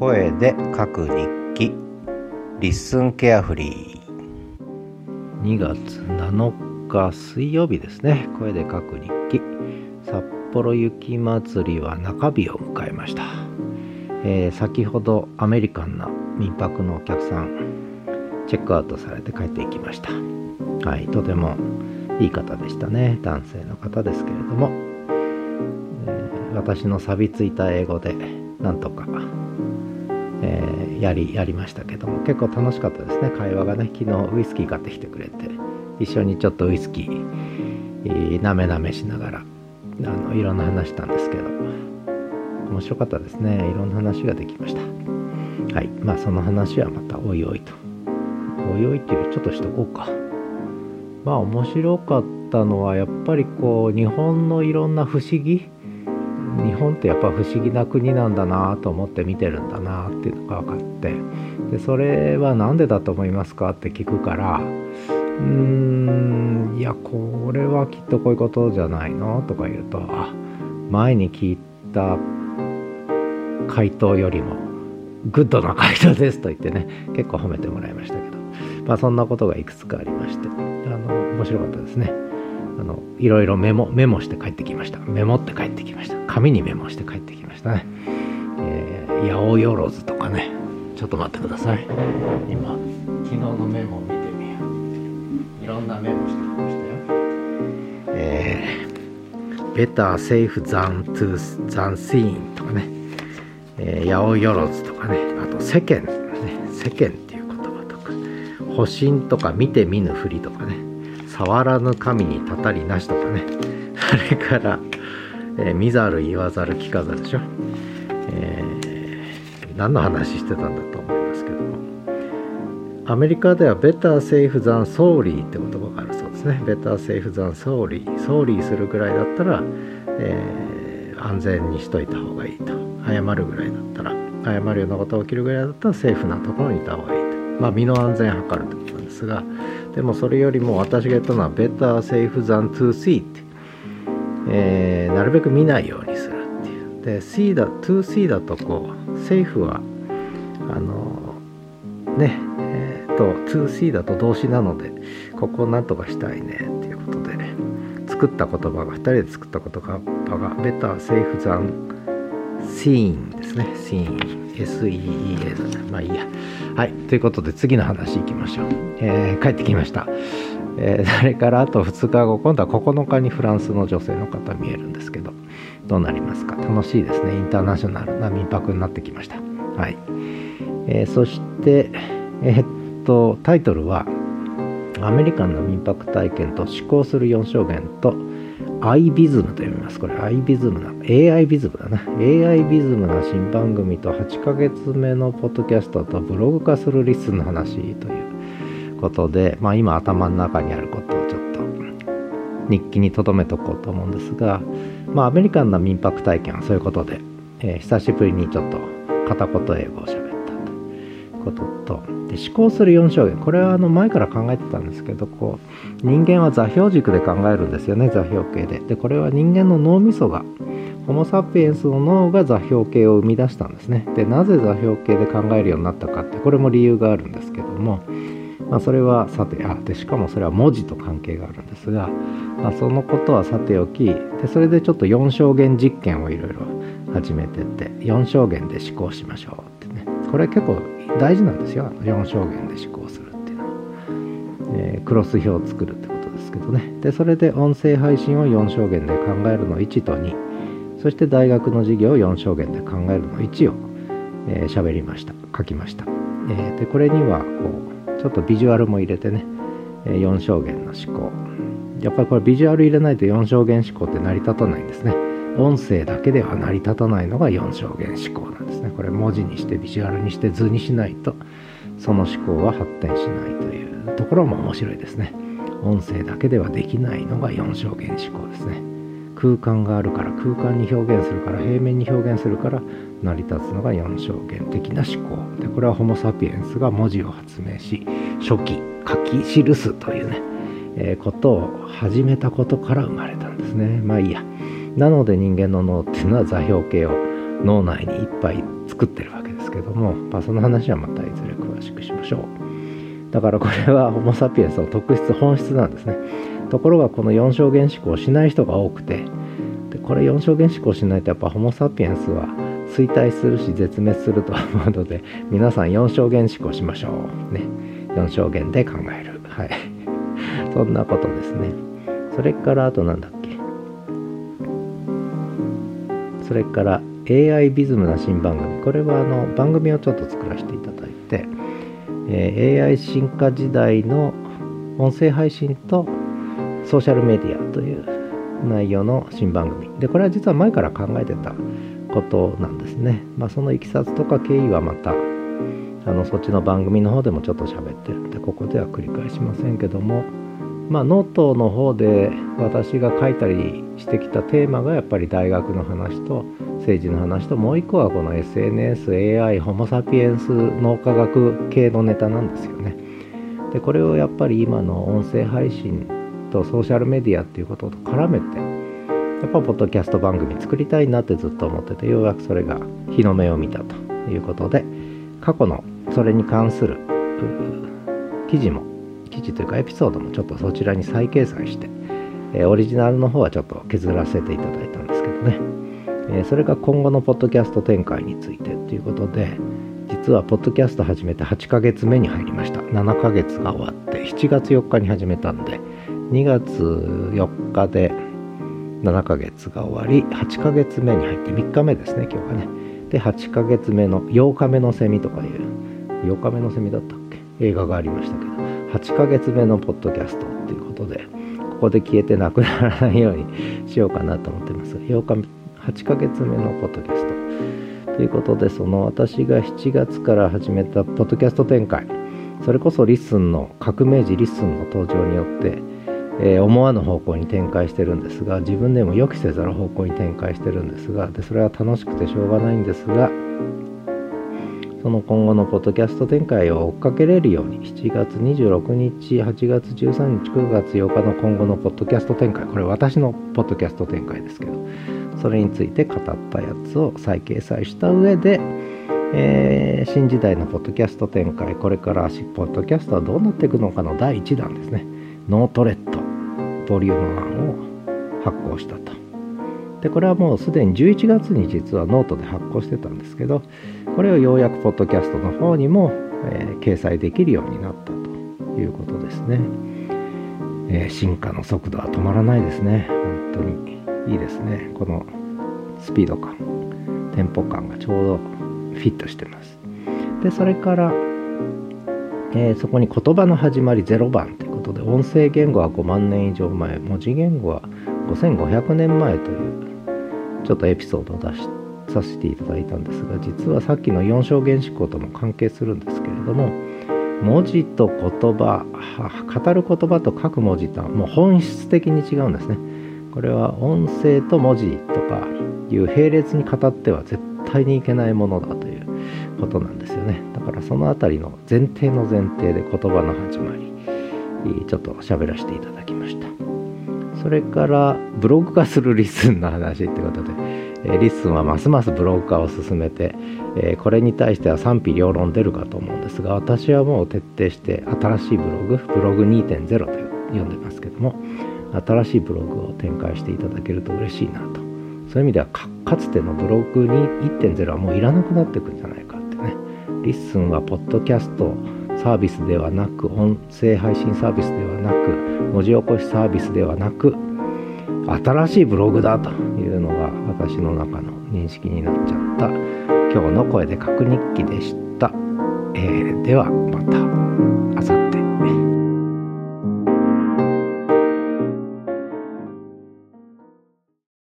声で書く日記。リッスンケアフリー2月7日水曜日ですね。声で書く日記。札幌雪まつりは中日を迎えました、えー、先ほどアメリカンな民泊のお客さんチェックアウトされて帰っていきました。はいとてもいい方でしたね。男性の方ですけれども、え、私の錆びついた英語でなんとかえー、やりやりましたけども結構楽しかったですね。会話がね昨日ウイスキー買ってきてくれて一緒にちょっとウイスキーなめなめしながらあのいろんな話したんですけど面白かったですね。いろんな話ができました。はい。まあその話はまたおいおいと。おいおいっていうよりちょっとしとこうか。まあ面白かったのはやっぱりこう日本のいろんな不思議日本ってやっぱ不思議な国なんだなと思って見てるんだなっていうのが分かってでそれは何でだと思いますかって聞くからうーんいやこれはきっとこういうことじゃないのとか言うとあ前に聞いた回答よりもグッドな回答ですと言ってね結構褒めてもらいましたけどまあそんなことがいくつかありましてあの面白かったですね。あのいろいろメモメモして帰ってきました。メモって帰ってきました。紙にメモして帰ってきましたね、えー、八百万とかね。ちょっと待ってください。今。昨日のメモを見てみよう。いろんなメモしてきましたよ。えー、better safe than to than seen とかね、えー、八百万とかね。あと世間ね。世間っていう言葉とか。保身とか見て見ぬふりとかね。触らぬ神にたたりなしとかね。それから、えー、見ざる言わざる聞かざるでしょ、えー、何の話してたんだと思いますけども。アメリカでは better safe than sorry って言葉があるそうですね。 Better safe than sorry。Sorry するぐらいだったら、えー、安全にしといた方がいいと。謝るぐらいだったら。謝るようなことが起きるぐらいだったらセーフなところにいた方がいいと。まあ身の安全を図るということなんですがでもそれよりも私が言ったのは better safe than to see って、えー、なるべく見ないようにするっていう。で see だ to see だとこう safe はあのねえー、と to see だと動詞なのでここをなんとかしたいねっていうことで、ね、作った言葉が2人で作った言葉が better safe than seen ですね。seen SEE だねまあいいや。はい。ということで次の話いきましょう。えー、帰ってきました。えー、それから？あと2日後、今度は9日にフランスの女性の方見えるんですけど、どうなりますか？楽しいですね。インターナショナルな民泊になってきました。はい。えー、そして、えー、っと、タイトルは、アメリカンの民泊体験と思考する4証言と、アイビズムと読みます。これ、アイビズムな、AI ビズムだな。AI ビズムな新番組と8ヶ月目のポッドキャストとブログ化するリスンの話ということで、まあ今頭の中にあることをちょっと日記に留めとこうと思うんですが、まあアメリカンな民泊体験はそういうことで、えー、久しぶりにちょっと片言英語を喋ったということと、で思考する4証言。これはあの前から考えてたんですけどこう人間は座標軸で考えるんですよね座標系で。でこれは人間の脳みそがホモ・サピエンスの脳が座標系を生み出したんですね。でなぜ座標系で考えるようになったかってこれも理由があるんですけどもまあ、それはさてあでしかもそれは文字と関係があるんですが、まあ、そのことはさておきでそれでちょっと4証言実験をいろいろ始めてて4証言で思考しましょうってね。これ結構大事なんですよ。4証言で思考するっていうのは、えー、クロス表を作るってことですけどね。でそれで音声配信を4証言で考えるの1と2そして大学の授業を4証言で考えるの1を喋、えー、りました。書きました、えー、でこれにはこうちょっとビジュアルも入れてね。4証言の思考。やっぱりこれビジュアル入れないと4証言思考って成り立たないんですね。音声だけでは成り立たないのが4証言思考なんですね。これ文字にしてビジュアルにして図にしないとその思考は発展しないというところも面白いですね。音声だけではできないのが4証言思考ですね。空間があるから空間に表現するから平面に表現するから成り立つのが4証言的な思考。でこれはホモ・サピエンスが文字を発明し初期書き記すというね、えー、ことを始めたことから生まれたんですね。まあいいや。なので人間の脳っていうのは座標系を脳内にいっぱい作ってるわけですけども、まあ、その話はまたいずれ詳しくしましょう。だからこれはホモ・サピエンスの特質本質なんですね。ところがこの4象限思考をしない人が多くてでこれ4象限思考しないとやっぱホモ・サピエンスは衰退するし絶滅すると思うので皆さん4象限思考しましょう。ね。4象限で考える。はい。そんなことですね。それからあとなんだっけ？それから AI ビズムな新番組。これはあの番組をちょっと作らせていただいて、え、AI 進化時代の音声配信とソーシャルメディアという内容の新番組。でこれは実は前から考えてたことなんですね、まあ、そのいきさつとか経緯はまたあのそっちの番組の方でもちょっと喋ってるんでここでは繰り返しませんけども。まあノートの方で私が書いたりしてきたテーマがやっぱり大学の話と政治の話ともう一個はこの SNSAI ホモ・サピエンス脳科学系のネタなんですよね。でこれをやっぱり今の音声配信とソーシャルメディアっていうことと絡めてやっぱポッドキャスト番組作りたいなってずっと思っててようやくそれが日の目を見たということで過去のそれに関する記事も記事というかエピソードもちょっとそちらに再掲載して、え、オリジナルの方はちょっと削らせていただいたんですけどね、え、それが今後のポッドキャスト展開についてということで実はポッドキャスト始めて8ヶ月目に入りました。7ヶ月が終わって7月4日に始めたんで2月4日で7ヶ月が終わり8ヶ月目に入って3日目ですね今日がね。で8ヶ月目の8日目のセミとかいう8日目のセミだったっけ？映画がありましたけど8ヶ月目のポッドキャストっていうことでこで消えてなくならないようにしようかなと思ってます。8日8ヶ月目のポッドキャストということでその私が7月から始めたポッドキャスト展開。それこそ LISTEN の革命児 LISTEN の登場によって、えー、思わぬ方向に展開してるんですが自分でも予期せざる方向に展開してるんですがでそれは楽しくてしょうがないんですがその今後のポッドキャスト展開を追っかけれるように7月26日8月13日9月8日の今後のポッドキャスト展開これ私のポッドキャスト展開ですけどそれについて語ったやつを再掲載した上で、えー、新時代のポッドキャスト展開これからポッドキャストはどうなっていくのかの第1弾ですね。ノートレッドボリューム1を発行したと。でこれはもうすでに11月に実はノートで発行してたんですけどこれをようやくポッドキャストの方にも、えー、掲載できるようになったということですね、えー、進化の速度は止まらないですね。本当にいいですね。このスピード感テンポ感がちょうどフィットしてます。でそれから、えー、そこに言葉の始まり0番ということで音声言語は5万年以上前文字言語は5500年前というちょっとエピソードを出しさせていただいたんですが実はさっきの4象限思考とも関係するんですけれども文字と言葉語る言葉と書く文字とはもう本質的に違うんですね。これは音声と文字とかいう並列に語っては絶対にいけないものだということなんですよね。だからその辺りの前提の前提で言葉の始まりちょっと喋らせていただきました。それからブログ化する LISTEN の話ってことで、えー、 LISTEN はますますブログ化を進めて、えー、これに対しては賛否両論出るかと思うんですが私はもう徹底して新しいブログブログ2.0と呼んでますけども新しいブログを展開していただけると嬉しいなと。そういう意味ではかつてのブログに1.0はもういらなくなっていくんじゃないかってね。 LISTEN はポッドキャストサービスではなく音声配信サービスではなく文字起こしサービスではなく新しいブログだというのが私の中の認識になっちゃった今日の声で書く日記でした、えー、ではまた。